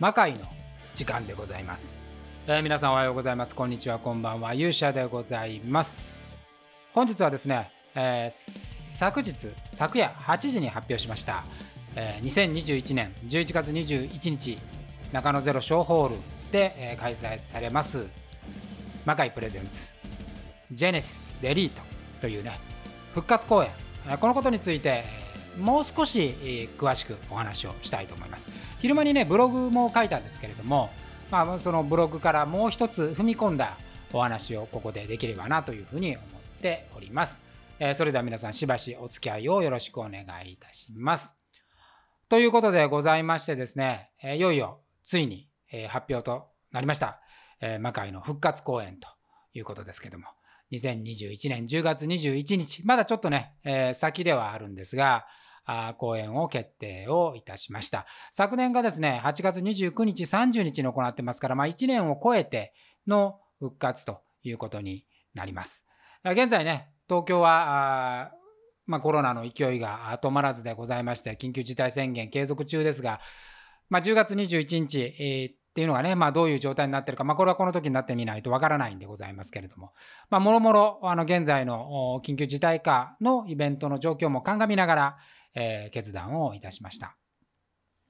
魔界の時間でございます、えー、皆さんおはようございます。こんにちは。こんばんは。勇者でございます。本日はですね、えー、昨日昨夜8時に発表しました、えー、2021年11月21日中野ゼロ小ホールで、えー、開催されます。魔界プレゼンツジェネシスデリートというね復活公演。このことについてもう少し詳しくお話をしたいと思います。昼間にねブログも書いたんですけれども、まあ、そのブログからもう一つ踏み込んだお話をここでできればなというふうに思っております、えー、それでは皆さんしばしお付き合いをよろしくお願いいたします。ということでございましてですね、えー、いよいよついに、えー、発表となりました、え魔界の復活公演ということですけども。2021年10月21日まだちょっとね、え先ではあるんですが公演を決定をいたしました。昨年がですね、8月29日、30日に行ってますから、まあ、1年を超えての復活ということになります。現在ね、東京は、まあ、コロナの勢いが止まらずでございまして、緊急事態宣言継続中ですが、まあ、10月21日、えー、っていうのがね、まあ、どういう状態になってるか、まあ、これはこの時になってみないとわからないんでございますけれども、まあ、もろもろ、あの、現在の緊急事態下のイベントの状況も鑑みながら、えー、決断をいたしました。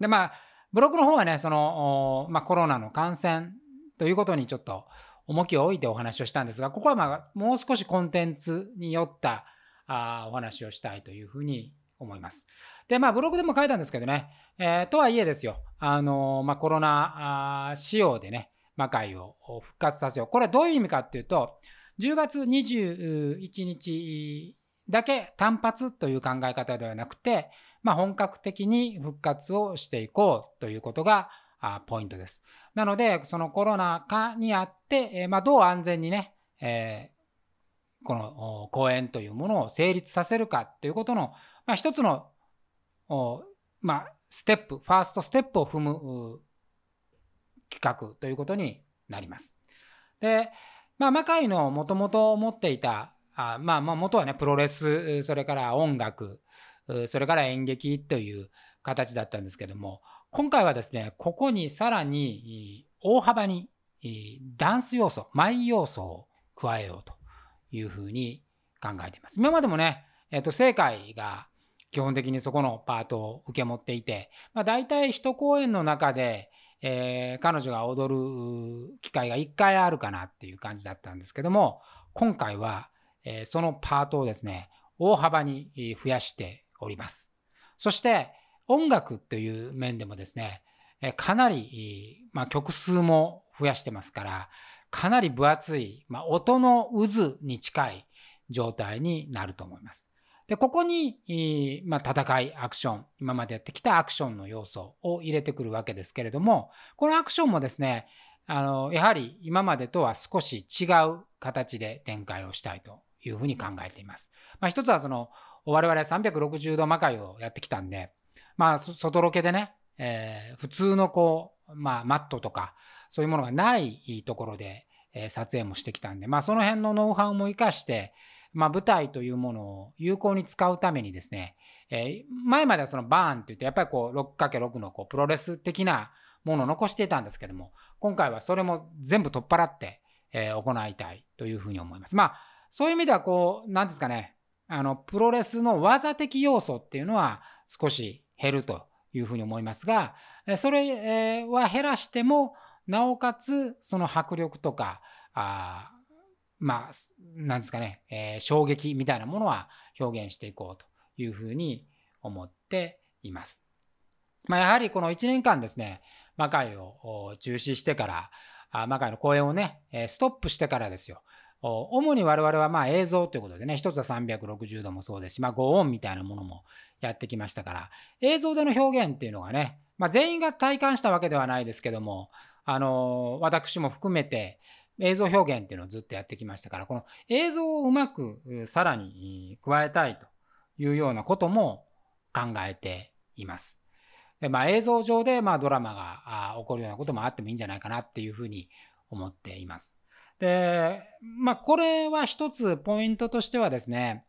で、まあ、ブログの方はね、その、まあ、コロナの感染ということにちょっと重きを置いてお話をしたんですが、ここはまあ、もう少しコンテンツによったあお話をしたいというふうに思います。で、まあ、ブログでも書いたんですけどね、えー、とはいえですよ、あのまあ、コロナ仕様でね、魔界を復活させよう。これはどういう意味かっていうと、10月21日だけ単発という考え方ではなくて、まあ、本格的に復活をしていこうということがポイントです。なので、そのコロナ禍にあって、まあ、どう安全にね、えー、この公演というものを成立させるかということの、まあ、一つの、まあ、ステップ、ファーストステップを踏む企画ということになります。で、まあ、魔界のもともと持っていたあまあまあ元はねプロレスそれから音楽それから演劇という形だったんですけども今回はですねここにさらに大幅にダンス要素舞要素を加えようというふうに考えています。今までもね、えー、と正解が基本的にそこのパートを受け持っていて、まあ、大体一公演の中で、えー、彼女が踊る機会が1回あるかなっていう感じだったんですけども今回はえそのパートをですね、大幅に増やしております。そして音楽という面でもですね、かなり、まあ、曲数も増やしてますから、かなり分厚い、まあ、音の渦に近い状態になると思います。で、ここに、まあ、戦い、アクション、今までやってきたアクションの要素を入れてくるわけですけれども、このアクションもですね、あの、やはり今までとは少し違う形で展開をしたいというふうに考えています。まあ、一つはその我々360度魔界をやってきたんで、まあ、外ロケでね、えー、普通のこう、まあ、マットとかそういうものがないところで、え、撮影もしてきたんで、まあ、その辺のノウハウも生かして、まあ、舞台というものを有効に使うためにですね、えー、前まではそのバーンって言ってやっぱりこう 6×6 のこうプロレス的なものを残していたんですけども今回はそれも全部取っ払って、えー、行いたいというふうに思います。まあそういう意味ではこう何ですかね。あのプロレスの技的要素っていうのは少し減るというふうに思いますがそれは減らしてもなおかつその迫力とかあまあ何ですかね、えー、衝撃みたいなものは表現していこうというふうに思っています。まあ、やはりこの1年間ですね魔界を中止してからあ魔界の公演をねストップしてからですよ。主に我々はま映像ということでね、一つは360度もそうですし、まあ、5音みたいなものもやってきましたから、映像での表現っていうのがね、まあ、全員が体感したわけではないですけども、あの私も含めて映像表現っていうのをずっとやってきましたから、この映像をうまくさらに加えたいというようなことも考えています。でまあ、映像上でまドラマが起こるようなこともあってもいいんじゃないかなっていうふうに思っています。で、まあ、これは一つポイントとしてはですね、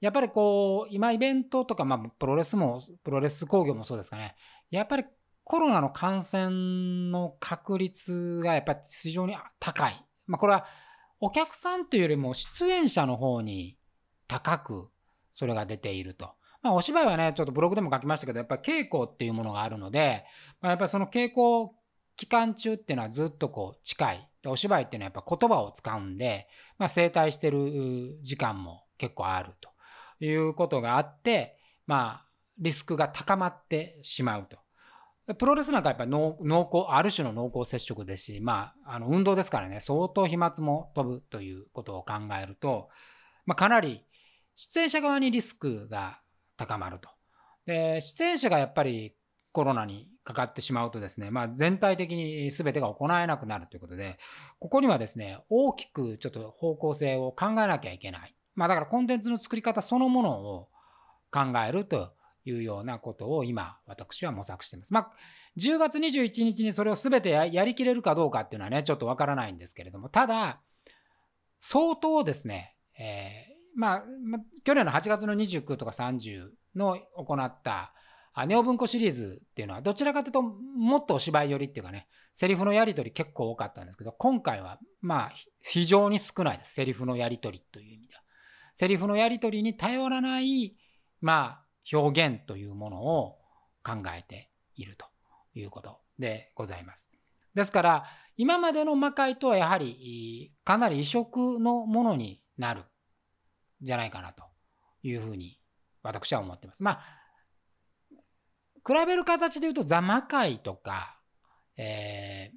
やっぱりこう、今イベントとか、まあ、プロレスも、プロレス工業もそうですかね、やっぱりコロナの感染の確率がやっぱり非常に高い。まあ、これはお客さんというよりも出演者の方に高くそれが出ていると。まあ、お芝居はね、ちょっとブログでも書きましたけど、やっぱり稽古っていうものがあるので、まあ、やっぱりその稽古期間中っていうのはずっとこう近い。でお芝居っていうのはやっぱ言葉を使うんで、まあ、整体してる時間も結構あるということがあって、まあ、リスクが高まってしまうと。プロレスなんかやっぱり濃厚、ある種の濃厚接触ですし、まあ、あの運動ですからね、相当飛沫も飛ぶということを考えると、まあ、かなり出演者側にリスクが高まると。で、出演者がやっぱりコロナにかかってしまうとですね、まあ、全体的に全てが行えなくなるということで、ここにはですね、大きくちょっと方向性を考えなきゃいけない。まあ、だからコンテンツの作り方そのものを考えるというようなことを今、私は模索しています。まあ、10月21日にそれを全てやりきれるかどうかっていうのはね、ちょっとわからないんですけれども、ただ、相当ですね、えー、まあ、去年の8月の29とか30の行ったネオ文庫シリーズっていうのは、どちらかというと、もっとお芝居寄りっていうかね、セリフのやり取り結構多かったんですけど、今回は、まあ、非常に少ないです。セリフのやり取りという意味では。セリフのやり取りに頼らない、まあ、表現というものを考えているということでございます。ですから今までの魔界とはやはりかなり異色のものになるんじゃないかなというふうに私は思ってます。まあ比べる形で言うとザ・魔界とか、えー、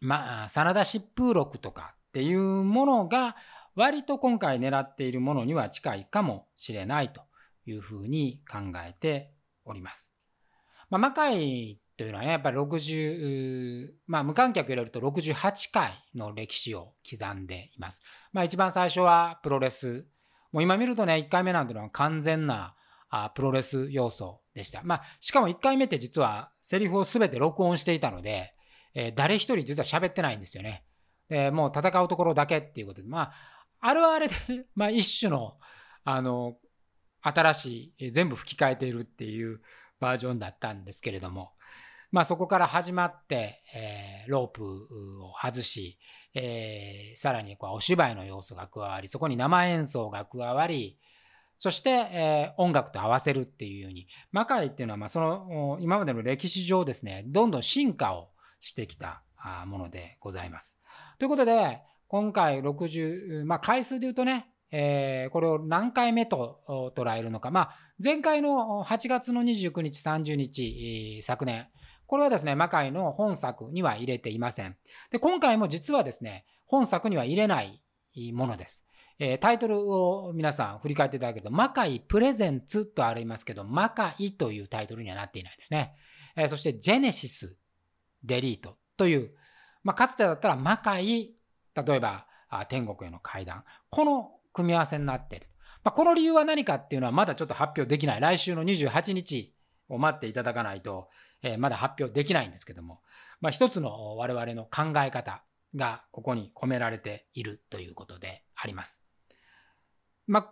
まあ真田疾風録とかっていうものが割と今回狙っているものには近いかもしれないというふうに考えております。まあ、魔界というのはね、やっぱり60、まあ、無観客入れると68回の歴史を刻んでいます。まあ、一番最初はプロレス。もう今見るとね、1回目なんてのは完全なあプロレス要素でした。まあ、しかも1回目って実はセリフを全て録音していたので、えー、誰一人実は喋ってないんですよね。でもう戦うところだけっていうことで、まあ、あれはあれで まあ、一種の、あの、新しい、全部吹き替えているっていうバージョンだったんですけれども、まあそこから始まって、えー、ロープを外し、えー、さらにこうお芝居の要素が加わり、そこに生演奏が加わり、そして、えー、音楽と合わせるっていうように、魔界っていうのは、まあ、その今までの歴史上ですね、どんどん進化をしてきたものでございます。ということで、今回60、まあ回数で言うとね、えー、これを何回目と捉えるのか。まあ、前回の8月の29日、30日、昨年、これはですね、魔界の本作には入れていません。で、今回も実はですね、本作には入れないものです。えー、タイトルを皆さん振り返っていただけると、魔界プレゼンツとありますけど、魔界というタイトルにはなっていないですね。えー、そして、ジェネシス、デリートという、まあ、かつてだったら魔界、例えば、天国への階段。この組み合わせになっている。まあ、この理由は何かっていうのはまだちょっと発表できない。来週の28日を待っていただかないと、えー、まだ発表できないんですけども、まあ、一つの我々の考え方がここに込められているということであります。ま、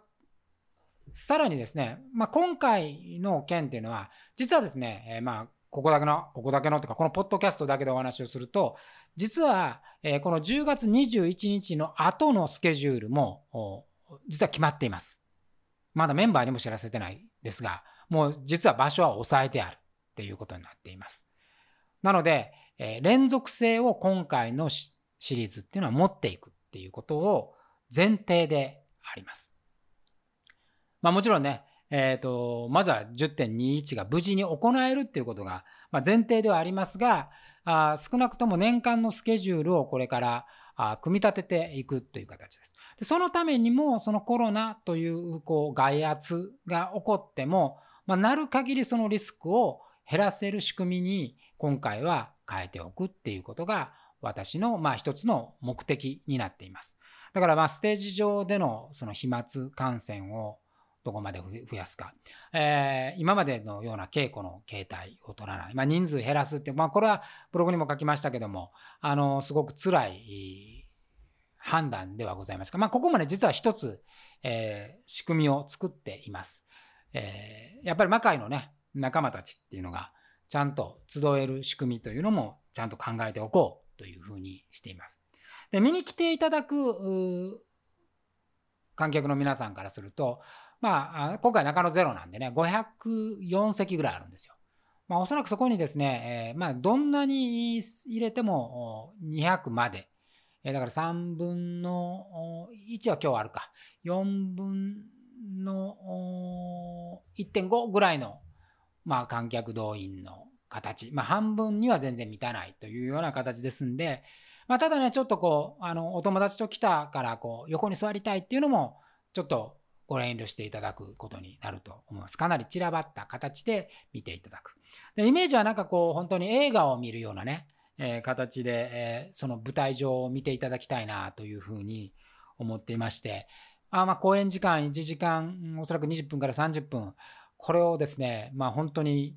さらにですね、まあ、今回の件っていうのは、実はですね、えー、まあ、ここだけの、ここだけのとか、このポッドキャストだけでお話をすると、実は、えー、この10月21日の後のスケジュールも、実は決まっています。まだメンバーにも知らせてないですが、もう実は場所は抑えてあるっていうことになっています。なので、えー、連続性を今回のシリーズっていうのは持っていくっていうことを前提であります。まあもちろんね、え、ー、と、まずは10.21が無事に行えるっていうことが、前提ではありますが、あ少なくとも年間のスケジュールをこれからあ組み立てていくという形です。でそのためにも、そのコロナというこう外圧が起こっても、まあ、なる限りそのリスクを減らせる仕組みに今回は変えておくっていうことが私のまあ一つの目的になっています。だからまあステージ上でのその飛沫感染をどこまで増やすか、えー、今までのような稽古の形態を取らない、まあ、人数減らすって、まあ、これはブログにも書きましたけどもあのすごく辛い判断ではございますが、まあ、ここまで実は一つ、えー、仕組みを作っています、えー、やっぱり魔界のね仲間たちっていうのがちゃんと集える仕組みというのもちゃんと考えておこうというふうにしています。で見に来ていただく観客の皆さんからすると、まあ、今回中野ゼロなんでね、504席ぐらいあるんですよ。まあ、おそらくそこにですね、えー、まあ、どんなに入れても200まで、えー、だから3分の1は今日あるか、4分の1.5ぐらいの、まあ、観客動員の形、まあ、半分には全然満たないというような形ですんで、まあ、ただね、ちょっとこう、あの、お友達と来たから、こう、横に座りたいっていうのも、ちょっとご遠慮していただくことになると思います。かなり散らばった形で見ていただく。でイメージはなんかこう、本当に映画を見るようなね、えー、形で、えー、その舞台上を見ていただきたいなというふうに思っていまして、あまあ、公演時間1時間、おそらく20分から30分、これをですね、まあ、本当に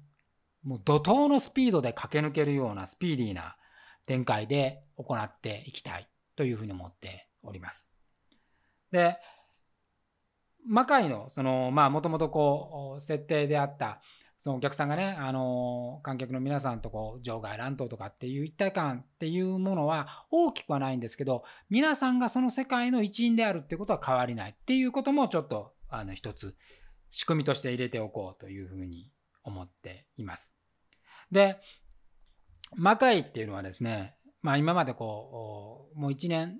もう怒涛のスピードで駆け抜けるようなスピーディーな展開で行っていきたいというふうに思っております。で、魔界のそのまあもともとこう設定であったそのお客さんがね、あの観客の皆さんとこう場外乱闘とかっていう一体感っていうものは大きくはないんですけど皆さんがその世界の一員であるってことは変わりないっていうこともちょっとあの一つ仕組みとして入れておこうというふうに思っています。で魔界っていうのはですね、まあ、今までこうもう1年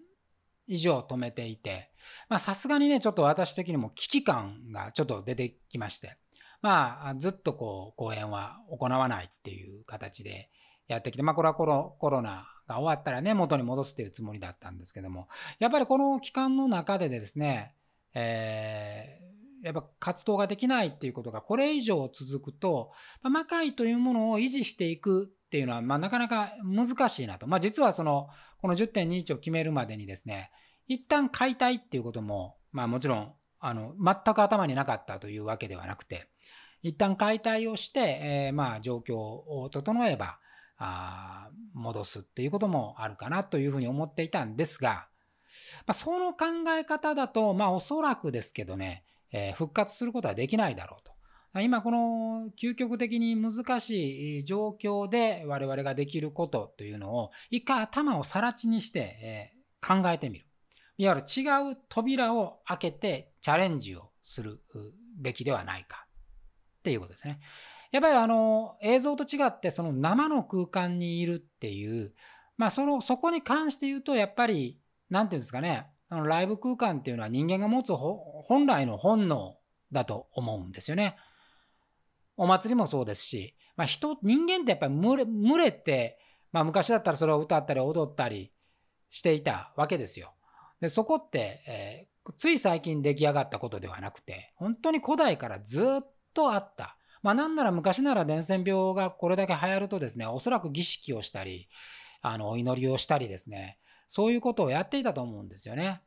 以上止めていてまさすがにねちょっと私的にも危機感がちょっと出てきましてまあずっとこう公演は行わないっていう形でやってきてまあこれはコロコロナが終わったらね元に戻すっていうつもりだったんですけどもやっぱりこの期間の中でですね、えー、やっぱ活動ができないっていうことがこれ以上続くと、まあ、魔界というものを維持していくっていうのは、まあ、なかなか難しいなと。まあ、実はその、この10.21を決めるまでにですね、一旦解体っていうことも、まあもちろん、あの、全く頭になかったというわけではなくて、一旦解体をして、えー、まあ状況を整えば、あ戻すっていうこともあるかなというふうに思っていたんですが、まあ、その考え方だと、まあおそらくですけどね、えー、復活することはできないだろうと。今この究極的に難しい状況で我々ができることというのを一回頭を更地にして考えてみる。いわゆる違う扉を開けてチャレンジをするべきではないかっていうことですね。やっぱりあの映像と違ってその生の空間にいるっていう、まあそのそこに関して言うとやっぱり何て言うんですかね、あのライブ空間っていうのは人間が持つ本来の本能だと思うんですよね。お祭りもそうですし、まあ、人人間ってやっぱり群れ群れて、まあ、昔だったらそれを歌ったり踊ったりしていたわけですよ。でそこって、えー、つい最近出来上がったことではなくて本当に古代からずっとあった。まあ、なんなら昔なら伝染病がこれだけ流行るとですねおそらく儀式をしたりあのお祈りをしたりですねそういうことをやっていたと思うんですよね。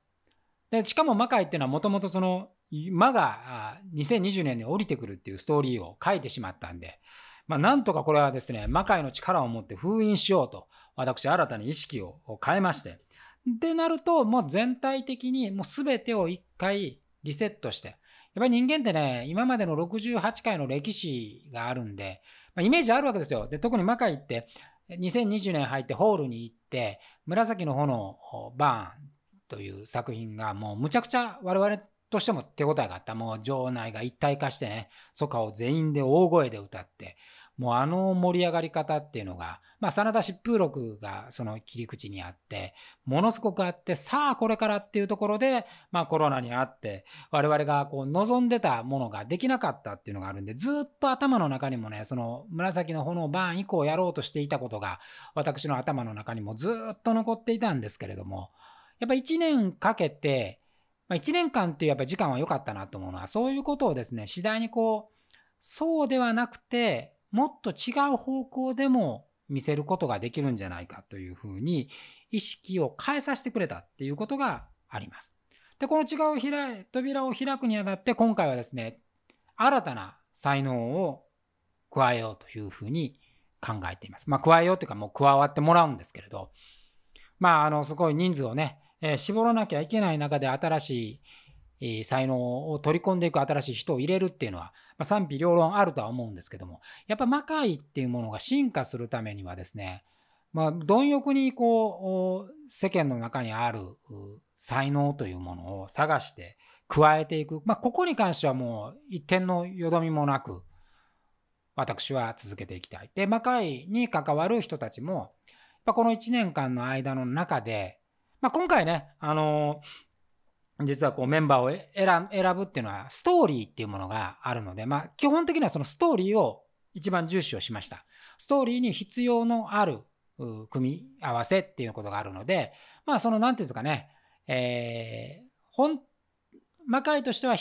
でしかも魔界っていうのはもともとその魔が2020年に降りてくるっていうストーリーを書いてしまったんで、まあ、なんとかこれはですね、魔界の力を持って封印しようと、私、新たに意識を変えまして、でなると、もう全体的にもう全てを一回リセットして、やっぱり人間ってね、今までの68回の歴史があるんで、まあ、イメージあるわけですよ。で、特に魔界って、2020年入ってホールに行って、紫の炎バーンという作品がもうむちゃくちゃ我々としても手応えがあった。もう場内が一体化してね、ソカを全員で大声で歌って、もうあの盛り上がり方っていうのが、まあ、真田疾風録がその切り口にあって、ものすごくあって、さあこれからっていうところで、まあコロナにあって、我々がこう望んでたものができなかったっていうのがあるんで、ずっと頭の中にもね、その紫の炎バーン以降やろうとしていたことが、私の頭の中にもずっと残っていたんですけれども、やっぱ1年かけて、まあ、1年間っていうやっぱり時間は良かったなと思うのは、そういうことをですね、次第にこう、そうではなくて、もっと違う方向でも見せることができるんじゃないかというふうに意識を変えさせてくれたっていうことがあります。で、この違う扉を開くにあたって今回はですね、新たな才能を加えようというふうに考えています。まあ加えようというかもう加わってもらうんですけれど、まああのすごい人数をね、え、絞らなきゃいけない中で新しい才能を取り込んでいく新しい人を入れるっていうのは、ま、賛否両論あるとは思うんですけどもやっぱ魔界っていうものが進化するためにはですねまあ、貪欲にこう世間の中にある才能というものを探して加えていく、まあ、ここに関してはもう一点のよどみもなく私は続けていきたい。で魔界に関わる人たちもこの1年間の間の中で、まあ、今回ね、あの実はこうメンバーを選ぶっていうのはストーリーっていうものがあるので、まあ、基本的にはそのストーリーを一番重視をしました。ストーリーに必要のある組み合わせっていうことがあるので、まあその何て言うんですかね、えー、本、魔界としては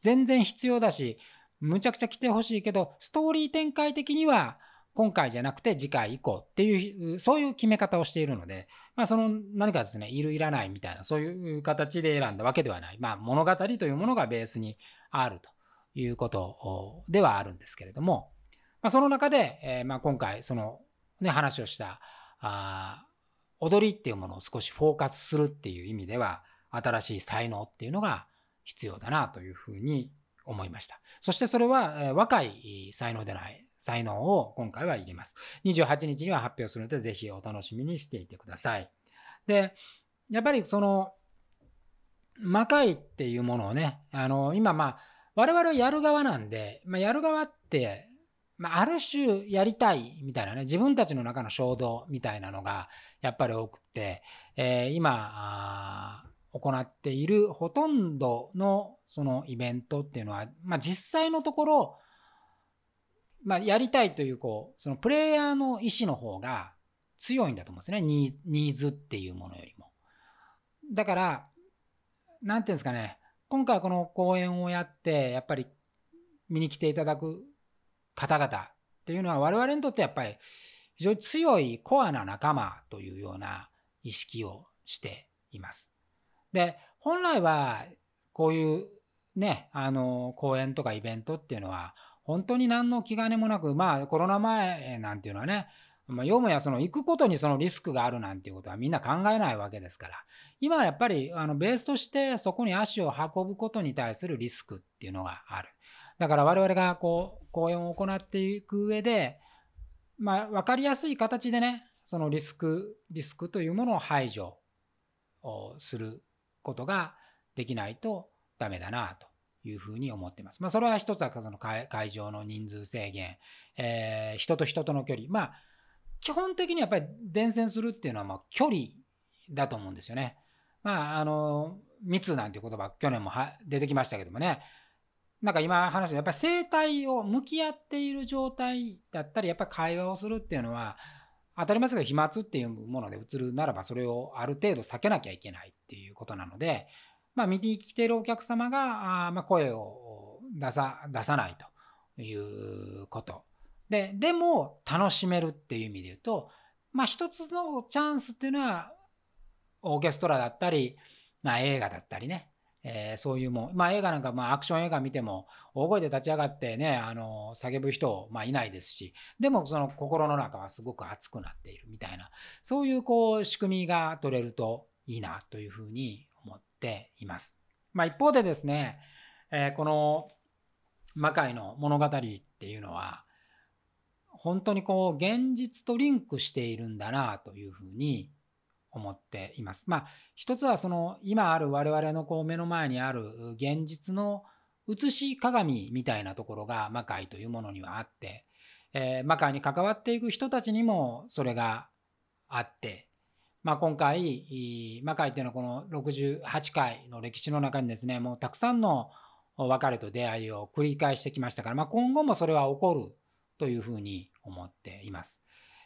全然必要だし、むちゃくちゃ来てほしいけど、ストーリー展開的には今回じゃなくて次回以降っていう、そういう決め方をしているので、まあその何かですね、いるいらないみたいな、そういう形で選んだわけではない。まあ物語というものがベースにあるということではあるんですけれども、まあ、その中で、えー、まあ今回そのね、話をしたあ踊りっていうものを少しフォーカスするっていう意味では新しい才能っていうのが必要だなというふうに思いました。そしてそれは、え若い才能でない才能を今回は入れます。28日には発表するのでぜひお楽しみにしていてください。で、やっぱりその魔界っていうものをね、あの今まあ我々はやる側なんで、まあ、やる側ってまあ、ある種やりたいみたいなね、自分たちの中の衝動みたいなのがやっぱり多くて、えー、今行っているほとんどのそのイベントっていうのは、まあ、実際のところ、まあ、やりたいというこうそのプレイヤーの意思の方が強いんだと思うんですねニーズっていうものよりも。だから何ていうんですかね今回この講演をやってやっぱり見に来ていただく方々っていうのは我々にとってやっぱり非常に強いコアな仲間というような意識をしています。で本来はこういうねあの講演とかイベントっていうのは本当に何の気兼ねもなくまあコロナ前なんていうのはねまあ、よもやその行くことにそのリスクがあるなんていうことはみんな考えないわけですから。今はやっぱりあのベースとしてそこに足を運ぶことに対するリスクっていうのがある。だから我々がこう講演を行っていく上で、まあ、分かりやすい形でねそのリスクリスクというものを排除をすることができないとダメだなと。いうふうに思ってます。まあ、それは一つはその会場の人数制限、えー、人と人との距離。まあ、基本的にやっぱり伝染するっていうのはまあ距離だと思うんですよね。まあ、あの、密なんて言葉、去年も出てきましたけどもね、なんか今話したやっぱり生態を向き合っている状態だったりやっぱり会話をするっていうのは当たり前ですけど飛沫っていうもので移るならばそれをある程度避けなきゃいけないっていうことなので、まあ、見に来てるお客様があまあ声を出さ出さないということ。ででも楽しめるっていう意味で言うと、まあ、一つのチャンスっていうのはオーケストラだったり、まあ、映画だったりねえー、そういうもん、まあ、映画なんか、まあ、アクション映画見ても大声で立ち上がってねあの叫ぶ人、まあ、いないですしでもその心の中はすごく熱くなっているみたいなそういうこう仕組みが取れるといいなというふうにています。まあ、一方でですね、えー、この魔界の物語っていうのは本当にこう現実とリンクしているんだなというふうに思っています。まあ一つはその今ある我々のこう目の前にある現実の写し鏡みたいなところが魔界というものにはあって、えー、魔界に関わっていく人たちにもそれがあって、まあ、今回魔界っていうのはこの68回の歴史の中にですねもうたくさんの別れと出会いを繰り返してきましたから、まあ、今後もそれは起こるというふうに思っています。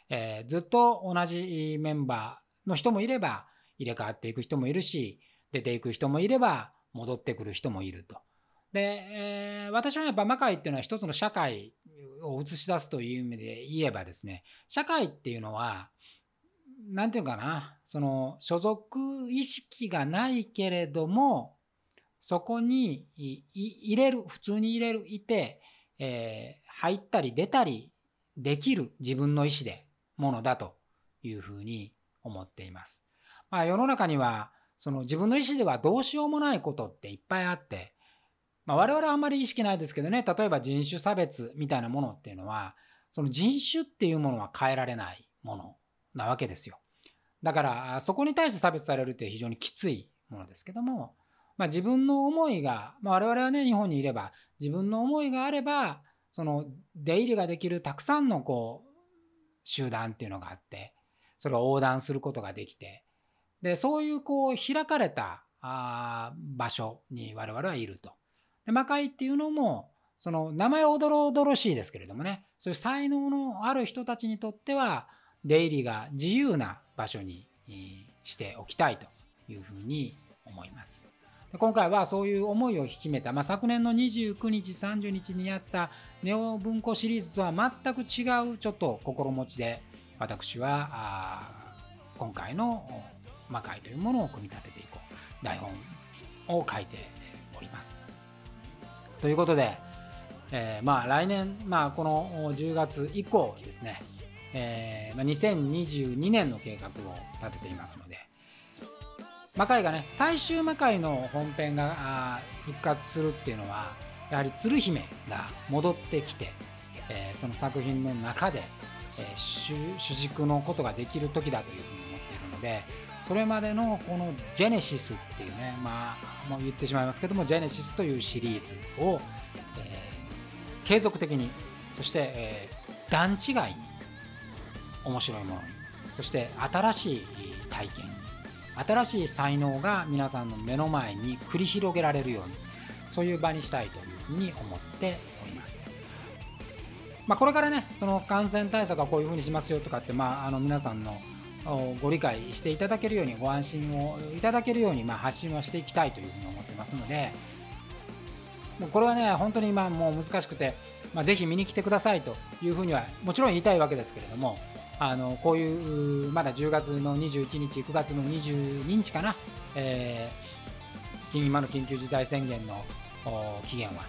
えー、ずっと同じメンバーの人もいれば入れ替わっていく人もいるし出ていく人もいれば戻ってくる人もいると。で、えー、私はやっぱ魔界っていうのは一つの社会を映し出すという意味で言えばですね社会っていうのは何て言うかな。その所属意識がないけれどもそこに入れる普通に入れるいて、えー、入ったり出たりできる自分の意思でものだというふうに思っています。まあ、世の中にはその自分の意思ではどうしようもないことっていっぱいあって、まあ、我々はあんまり意識ないですけどね。例えば人種差別みたいなものっていうのはその人種っていうものは変えられないもの。なわけですよだからそこに対して差別されるって非常にきついものですけども、まあ、自分の思いが、まあ、我々はね日本にいれば自分の思いがあればその出入りができるたくさんのこう集団っていうのがあってそれを横断することができてでそういうこう開かれたあ場所に我々はいると。で魔界っていうのもその名前おどろおどろしいですけれどもねそういう才能のある人たちにとっては出入りが自由な場所にしておきたいというふうに思います。今回はそういう思いを引きめた、まあ、昨年の29日30日にやったネオ文庫シリーズとは全く違うちょっと心持ちで私は今回の魔界というものを組み立てていこう台本を書いております。ということで、えー、まあ来年、まあ、この10月以降ですね、えーまあ、2022年の計画を立てていますので。魔界がね最終魔界の本編が復活するっていうのはやはり鶴姫が戻ってきて、えー、その作品の中で、えー、主軸のことができる時だというふうに思っているのでそれまでのこのジェネシスっていうねまあもう言ってしまいますけどもジェネシスというシリーズを、えー、継続的にそして、え、段違いに面白いものに。そして新しい体験新しい才能が皆さんの目の前に繰り広げられるように。そういう場にしたいというふうに思っております。まあ、これからねその感染対策はこういうふうにしますよとかって、まあ、あの皆さんのご理解していただけるようにご安心をいただけるように、まあ、発信をしていきたいというふうに思ってますのでこれはね本当に今もう難しくて、まあ、ぜひ見に来てくださいというふうにはもちろん言いたいわけですけれどもあのこういうまだ10月の21日9月の22日かな、えー、今の緊急事態宣言の期限は。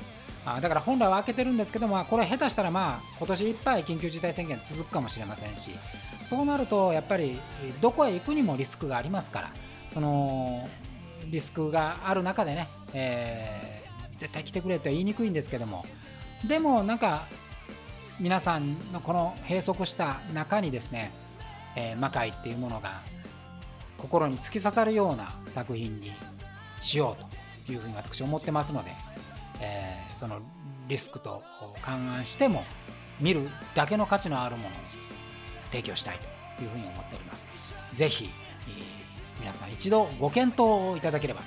あだから本来は開けてるんですけどもこれ下手したらまあ今年いっぱい緊急事態宣言続くかもしれませんし。そうなるとやっぱりどこへ行くにもリスクがありますから。そのリスクがある中でね、えー、絶対来てくれとは言いにくいんですけども。でもなんか皆さんのこの閉塞した中にですね、えー、魔界っていうものが心に突き刺さるような作品にしようというふうに私思ってますので、えー、そのリスクと勘案しても見るだけの価値のあるものを提供したいというふうに思っております。ぜひ、えー、皆さん一度ご検討をいただければ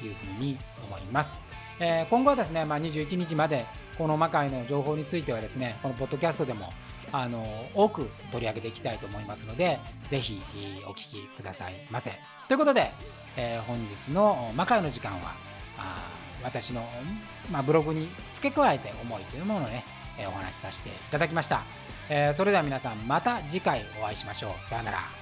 というふうに思います。えー、今後はですね、まあ、21日までこの魔界の情報についてはですねこのポッドキャストでもあの多く取り上げていきたいと思いますのでぜひお聞きくださいませ。ということで、えー、本日の魔界の時間はあ私の、まあ、ブログに付け加えて思いというものをね、えー、お話しさせていただきました、えー、それでは皆さんまた次回お会いしましょう。さようなら。